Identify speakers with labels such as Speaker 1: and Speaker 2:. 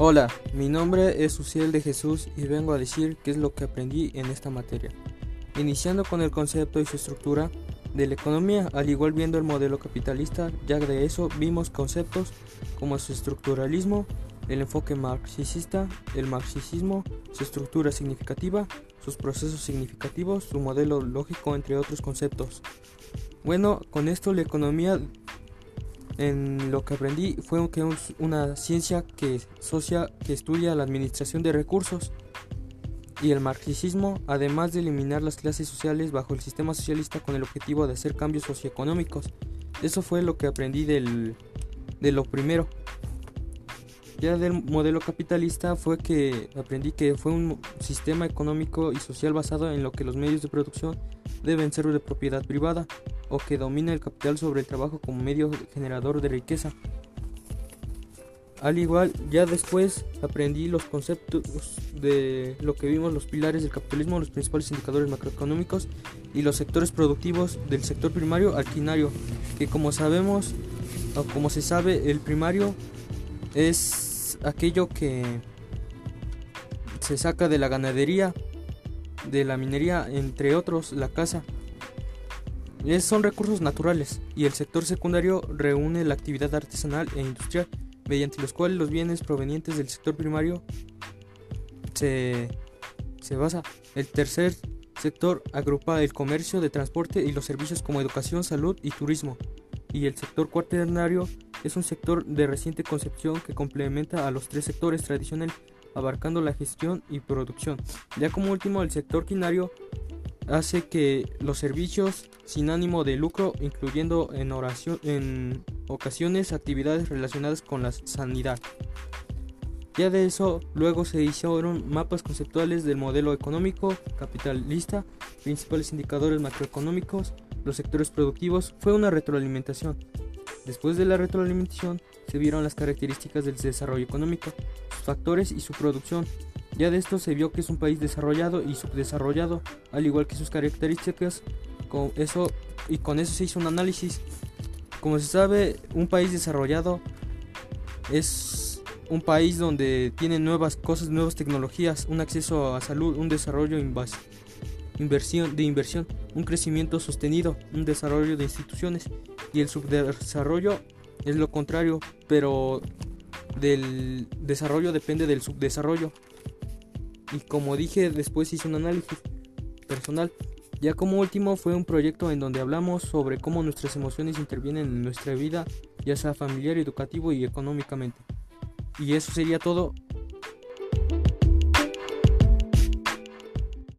Speaker 1: Hola, mi nombre es Uciel de Jesús y vengo a decir qué es lo que aprendí en esta materia. Iniciando con el concepto y su estructura de la economía, al igual viendo el modelo capitalista, ya de eso vimos conceptos como su estructuralismo, el enfoque marxista, el marxismo, su estructura significativa, sus procesos significativos, su modelo lógico, entre otros conceptos. Bueno, con esto la economía en lo que aprendí fue que una ciencia que, socia, que estudia la administración de recursos y el marxismo, además de eliminar las clases sociales bajo el sistema socialista con el objetivo de hacer cambios socioeconómicos. Eso fue lo que aprendí del, de lo primero. Ya del modelo capitalista fue que aprendí que fue un sistema económico y social basado en lo que los medios de producción deben ser de propiedad privada o que domina el capital sobre el trabajo como medio generador de riqueza. Al igual, ya después aprendí los conceptos de lo que vimos, los pilares del capitalismo, los principales indicadores macroeconómicos y los sectores productivos del sector primario al quinario, que como sabemos, o como se sabe, el primario es aquello que se saca de la ganadería, de la minería, entre otros, la casa son recursos naturales y el sector secundario reúne la actividad artesanal e industrial, mediante los cuales los bienes provenientes del sector primario se, se basa. El tercer sector agrupa el comercio de transporte y los servicios como educación, salud y turismo. Y el sector cuaternario es un sector de reciente concepción que complementa a los tres sectores tradicionales, abarcando la gestión y producción. Ya como último, el sector quinario hace que los servicios sin ánimo de lucro, incluyendo en, ocasiones actividades relacionadas con la sanidad. Ya de eso, luego se hicieron mapas conceptuales del modelo económico capitalista, principales indicadores macroeconómicos, los sectores productivos, fue una retroalimentación. Después de la retroalimentación, se vieron las características del desarrollo económico, sus factores y su producción, ya de esto se vio que es un país desarrollado y subdesarrollado, al igual que sus características. Con eso, y con eso se hizo un análisis. Como se sabe, un país desarrollado es un país donde tiene nuevas cosas, nuevas tecnologías, un acceso a salud, un desarrollo inversión, de inversión, un crecimiento sostenido, un desarrollo de instituciones y el subdesarrollo es lo contrario, pero del desarrollo depende del subdesarrollo y como dije después hice un análisis personal. Ya como último fue un proyecto en donde hablamos sobre cómo nuestras emociones intervienen en nuestra vida, ya sea familiar, educativo y económicamente. Y eso sería todo.